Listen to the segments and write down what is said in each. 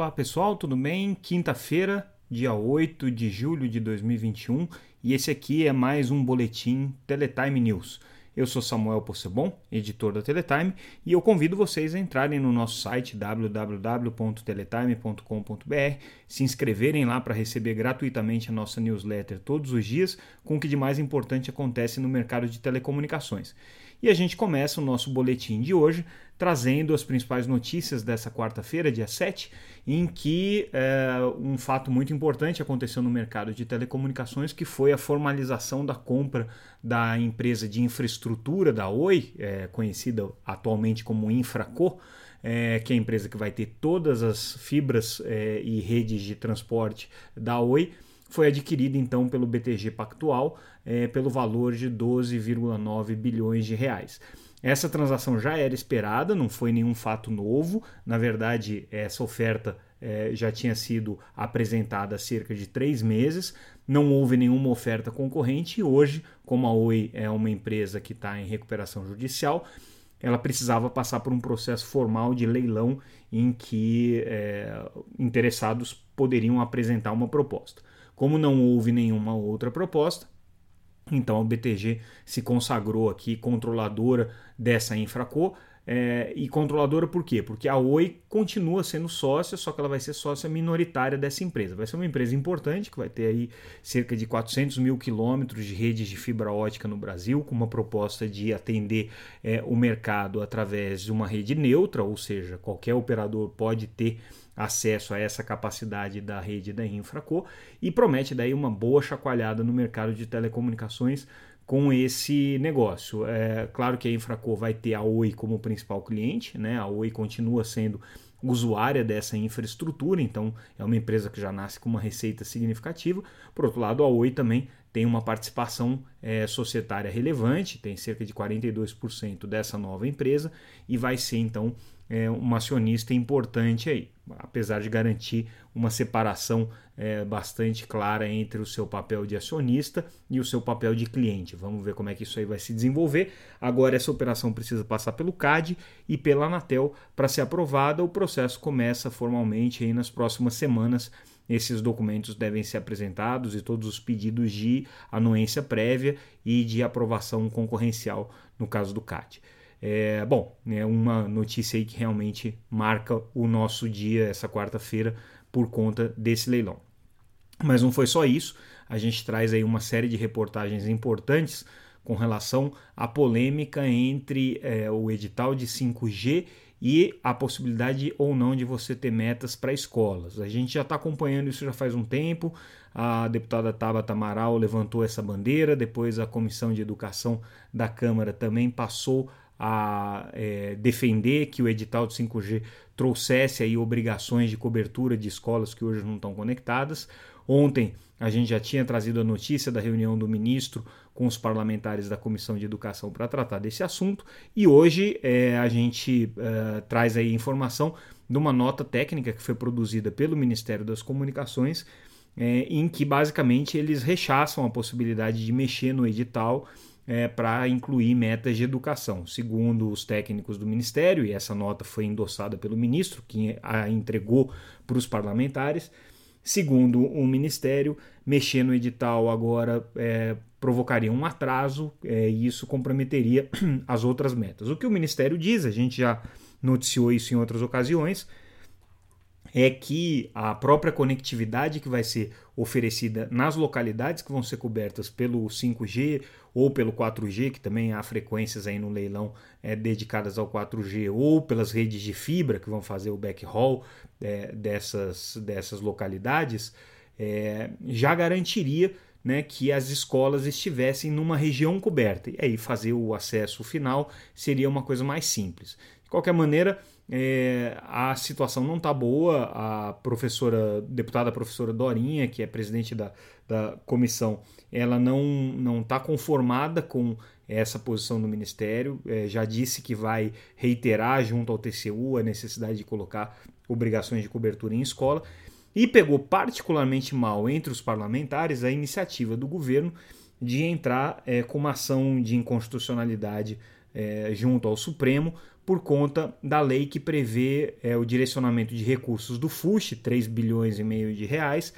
Olá pessoal, tudo bem? Quinta-feira, dia 8 de julho de 2021 e esse aqui é mais um boletim Teletime News. Eu sou Samuel Possebon, editor da Teletime, e eu convido vocês a entrarem no nosso site www.teletime.com.br, se inscreverem lá para receber gratuitamente a nossa newsletter todos os dias com o que de mais importante acontece no mercado de telecomunicações. E a gente começa o nosso boletim de hoje trazendo as principais notícias dessa quarta-feira, dia 7, em que é, um fato muito importante aconteceu no mercado de telecomunicações, que foi a formalização da compra da empresa de infraestrutura da Oi, é, conhecida atualmente como Infraco, é, que é a empresa que vai ter todas as fibras e redes de transporte da Oi foi adquirida então pelo BTG Pactual é, pelo valor de 12,9 bilhões de reais. Essa transação já era esperada, não foi nenhum fato novo. Na verdade, essa oferta é, já tinha sido apresentada há cerca de três meses. Não houve nenhuma oferta concorrente e hoje, como a Oi é uma empresa que está em recuperação judicial, ela precisava passar por um processo formal de leilão em que é, interessados poderiam apresentar uma proposta. Como não houve nenhuma outra proposta, então a BTG se consagrou aqui controladora dessa Infraco. É, e controladora por quê? Porque a Oi continua sendo sócia, só que ela vai ser sócia minoritária dessa empresa. Vai ser uma empresa importante, que vai ter aí cerca de 400 mil quilômetros de redes de fibra ótica no Brasil, com uma proposta de atender é, o mercado através de uma rede neutra, ou seja, qualquer operador pode ter acesso a essa capacidade da rede da Infraco e promete daí uma boa chacoalhada no mercado de telecomunicações com esse negócio. É claro que a Infraco vai ter a Oi como principal cliente, né? A Oi continua sendo usuária dessa infraestrutura, então é uma empresa que já nasce com uma receita significativa. Por outro lado, a Oi também tem uma participação é, societária relevante, tem cerca de 42% dessa nova empresa e vai ser então é, uma acionista importante aí, apesar de garantir uma separação é, bastante clara entre o seu papel de acionista e o seu papel de cliente. Vamos ver como é que isso aí vai se desenvolver. Agora essa operação precisa passar pelo CAD e pela Anatel para ser aprovada. O processo começa formalmente aí nas próximas semanas. Esses documentos devem ser apresentados e todos os pedidos de anuência prévia e de aprovação concorrencial no caso do CAD. É, bom, é uma notícia aí que realmente marca o nosso dia, essa quarta-feira, por conta desse leilão. Mas não foi só isso, a gente traz aí uma série de reportagens importantes com relação à polêmica entre é, o edital de 5G e a possibilidade ou não de você ter metas para escolas. A gente já está acompanhando isso já faz um tempo. A deputada Tabata Amaral levantou essa bandeira, depois a Comissão de Educação da Câmara também passou a é, defender que o edital de 5G trouxesse aí obrigações de cobertura de escolas que hoje não estão conectadas. Ontem a gente já tinha trazido a notícia da reunião do ministro com os parlamentares da Comissão de Educação para tratar desse assunto e hoje é, a gente é, traz aí informação de uma nota técnica que foi produzida pelo Ministério das Comunicações é, em que basicamente eles rechaçam a possibilidade de mexer no edital é, para incluir metas de educação. Segundo os técnicos do Ministério, e essa nota foi endossada pelo ministro, que a entregou para os parlamentares, segundo o Ministério, mexer no edital agora é, provocaria um atraso é, e isso comprometeria as outras metas. O que o Ministério diz, a gente já noticiou isso em outras ocasiões, é que a própria conectividade que vai ser oferecida nas localidades que vão ser cobertas pelo 5G ou pelo 4G, que também há frequências aí no leilão é, dedicadas ao 4G, ou pelas redes de fibra que vão fazer o backhaul é, dessas, dessas localidades, é, já garantiria né, que as escolas estivessem numa região coberta. E aí fazer o acesso final seria uma coisa mais simples. De qualquer maneira, é, a situação não está boa. A professora, deputada professora Dorinha, que é presidente da, da comissão, ela não não está conformada com essa posição do Ministério. É, já disse que vai reiterar junto ao TCU a necessidade de colocar obrigações de cobertura em escola. E pegou particularmente mal entre os parlamentares a iniciativa do governo de entrar é, com uma ação de inconstitucionalidade é, junto ao Supremo por conta da lei que prevê é, o direcionamento de recursos do FUSH, 3 bilhões e meio de reais,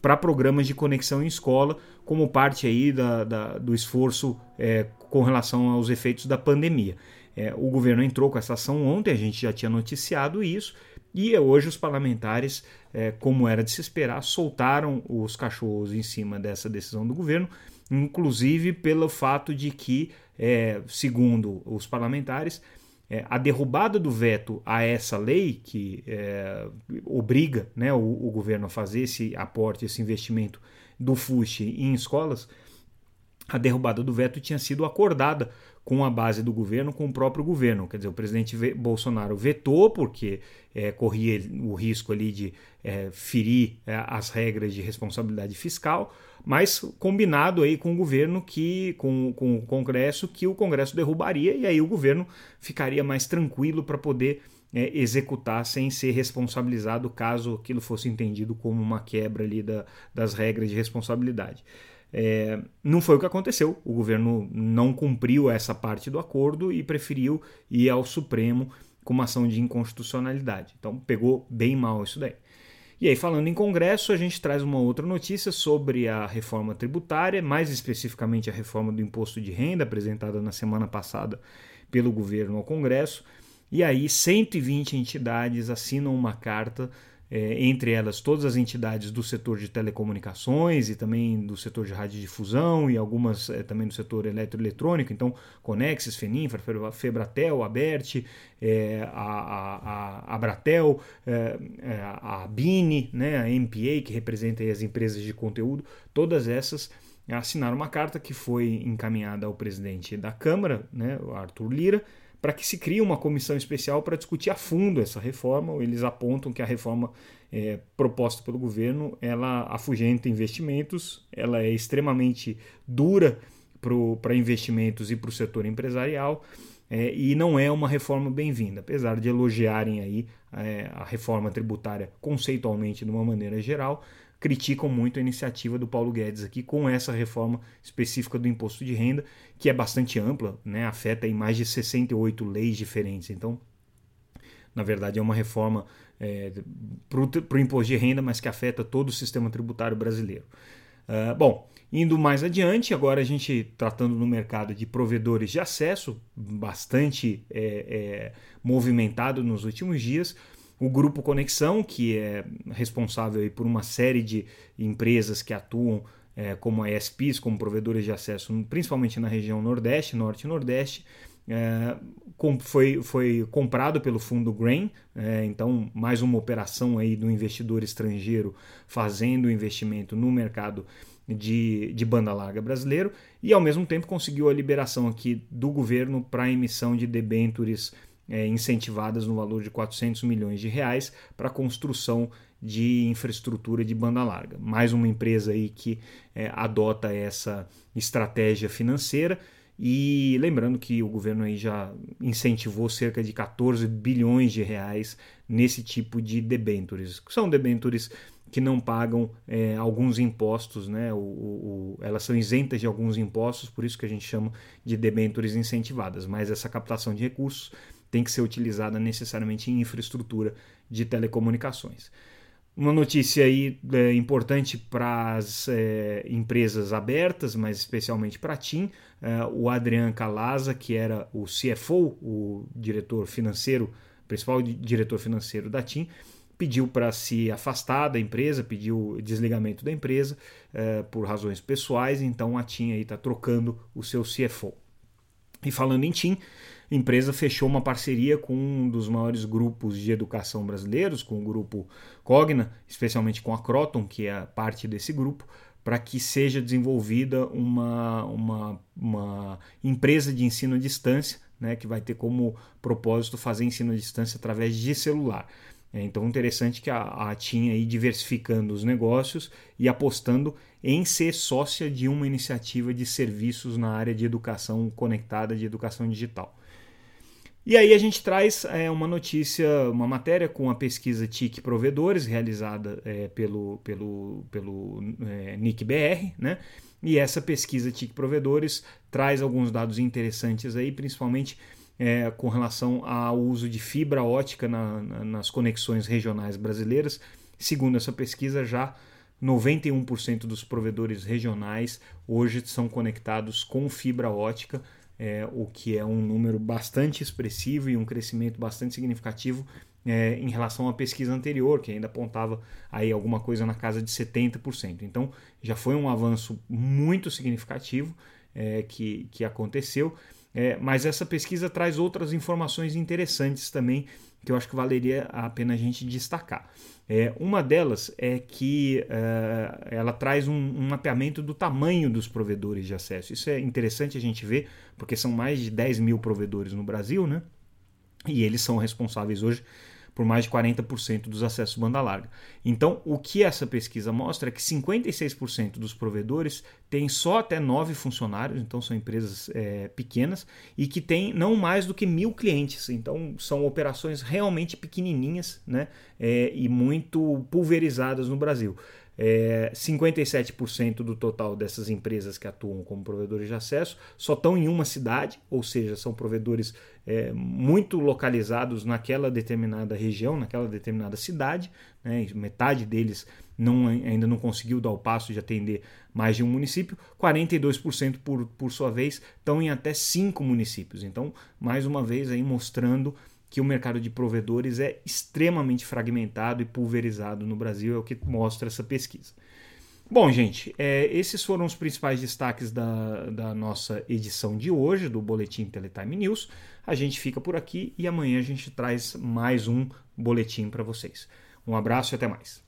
para programas de conexão em escola, como parte aí da, da do esforço é, com relação aos efeitos da pandemia. É, o governo entrou com essa ação ontem, a gente já tinha noticiado isso, e hoje os parlamentares, é, como era de se esperar, soltaram os cachorros em cima dessa decisão do governo, inclusive pelo fato de que, é, segundo os parlamentares, é, a derrubada do veto a essa lei, que é, obriga né, o, o, governo a fazer esse aporte, esse investimento do FUSH em escolas, a derrubada do veto tinha sido acordada com a base do governo, com o próprio governo. Quer dizer, o presidente Bolsonaro vetou porque é, corria o risco ali de é, ferir é, as regras de responsabilidade fiscal, mas combinado aí com o governo que, com, com o Congresso, que o Congresso derrubaria e aí o governo ficaria mais tranquilo para poder é, executar sem ser responsabilizado caso aquilo fosse entendido como uma quebra ali da, das regras de responsabilidade. É, não foi o que aconteceu. O governo não cumpriu essa parte do acordo e preferiu ir ao Supremo com uma ação de inconstitucionalidade. Então pegou bem mal isso daí. E aí, falando em Congresso, a gente traz uma outra notícia sobre a reforma tributária, mais especificamente a reforma do imposto de renda, apresentada na semana passada pelo governo ao Congresso. E aí, 120 entidades assinam uma carta é, entre elas todas as entidades do setor de telecomunicações e também do setor de radiodifusão e algumas é, também do setor eletroeletrônico, então Conexis, Feninfra, Febratel, Abert, é, a, a, a, Abratel, é, é, a Bini, né, a MPA, que representa as empresas de conteúdo, todas essas assinaram uma carta que foi encaminhada ao presidente da Câmara, né, Arthur Lira, para que se crie uma comissão especial para discutir a fundo essa reforma. Eles apontam que a reforma é, proposta pelo governo ela afugenta investimentos, ela é extremamente dura para investimentos e para o setor empresarial. É, e não é uma reforma bem-vinda, apesar de elogiarem aí é, a reforma tributária conceitualmente de uma maneira geral, criticam muito a iniciativa do Paulo Guedes aqui com essa reforma específica do imposto de renda, que é bastante ampla, né? afeta em mais de 68 leis diferentes. Então, na verdade, é uma reforma é, para o imposto de renda, mas que afeta todo o sistema tributário brasileiro. Uh, bom, indo mais adiante, agora a gente tratando no mercado de provedores de acesso, bastante é, é, movimentado nos últimos dias, o Grupo Conexão, que é responsável por uma série de empresas que atuam é, como ISPs, como provedores de acesso, principalmente na região Nordeste, Norte e Nordeste, é, com, foi, foi comprado pelo fundo Grain, é, então mais uma operação aí do investidor estrangeiro fazendo investimento no mercado de, de banda larga brasileiro e ao mesmo tempo conseguiu a liberação aqui do governo para emissão de debêntures é, incentivadas no valor de 400 milhões de reais para construção de infraestrutura de banda larga. Mais uma empresa aí que é, adota essa estratégia financeira e lembrando que o governo aí já incentivou cerca de 14 bilhões de reais nesse tipo de debêntures. São debêntures que não pagam é, alguns impostos, né? O, o, elas são isentas de alguns impostos, por isso que a gente chama de debêntures incentivadas. Mas essa captação de recursos tem que ser utilizada necessariamente em infraestrutura de telecomunicações. Uma notícia aí é, importante para as é, empresas abertas, mas especialmente para a TIM, é, o Adrian Calaza, que era o CFO, o diretor financeiro, principal diretor financeiro da TIM, pediu para se afastar da empresa, pediu desligamento da empresa é, por razões pessoais, então a TIM está trocando o seu CFO. E falando em TIM, a empresa fechou uma parceria com um dos maiores grupos de educação brasileiros, com o grupo Cogna, especialmente com a Croton, que é parte desse grupo, para que seja desenvolvida uma, uma, uma empresa de ensino à distância, né, que vai ter como propósito fazer ensino à distância através de celular. É, então, interessante que a, a TIM aí diversificando os negócios e apostando em ser sócia de uma iniciativa de serviços na área de educação conectada, de educação digital. E aí a gente traz é, uma notícia, uma matéria com a pesquisa TIC Provedores, realizada é, pelo, pelo, pelo é, NICBR, né? E essa pesquisa TIC Provedores traz alguns dados interessantes aí, principalmente é, com relação ao uso de fibra ótica na, na, nas conexões regionais brasileiras. Segundo essa pesquisa, já 91% dos provedores regionais hoje são conectados com fibra ótica, é, o que é um número bastante expressivo e um crescimento bastante significativo é, em relação à pesquisa anterior, que ainda apontava aí alguma coisa na casa de 70%. Então já foi um avanço muito significativo é, que, que aconteceu. É, mas essa pesquisa traz outras informações interessantes também que eu acho que valeria a pena a gente destacar. É, uma delas é que é, ela traz um, um, mapeamento do tamanho dos provedores de acesso. Isso é interessante a gente ver, porque são mais de 10 mil provedores no Brasil, né? E eles são responsáveis hoje por mais de 40% dos acessos banda larga. Então, o que essa pesquisa mostra é que 56% dos provedores têm só até nove funcionários, então são empresas é, pequenas, e que têm não mais do que mil clientes. Então, são operações realmente pequenininhas né, é, e muito pulverizadas no Brasil. É, 57% do total dessas empresas que atuam como provedores de acesso só estão em uma cidade, ou seja, são provedores é, muito localizados naquela determinada região, naquela determinada cidade. Né? Metade deles não, ainda não conseguiu dar o passo de atender mais de um município. 42% por, por sua vez estão em até cinco municípios. Então, mais uma vez aí mostrando que o mercado de provedores é extremamente fragmentado e pulverizado no Brasil, é o que mostra essa pesquisa. Bom, gente, é, esses foram os principais destaques da, da nossa edição de hoje, do Boletim Teletime News. A gente fica por aqui e amanhã a gente traz mais um boletim para vocês. Um abraço e até mais.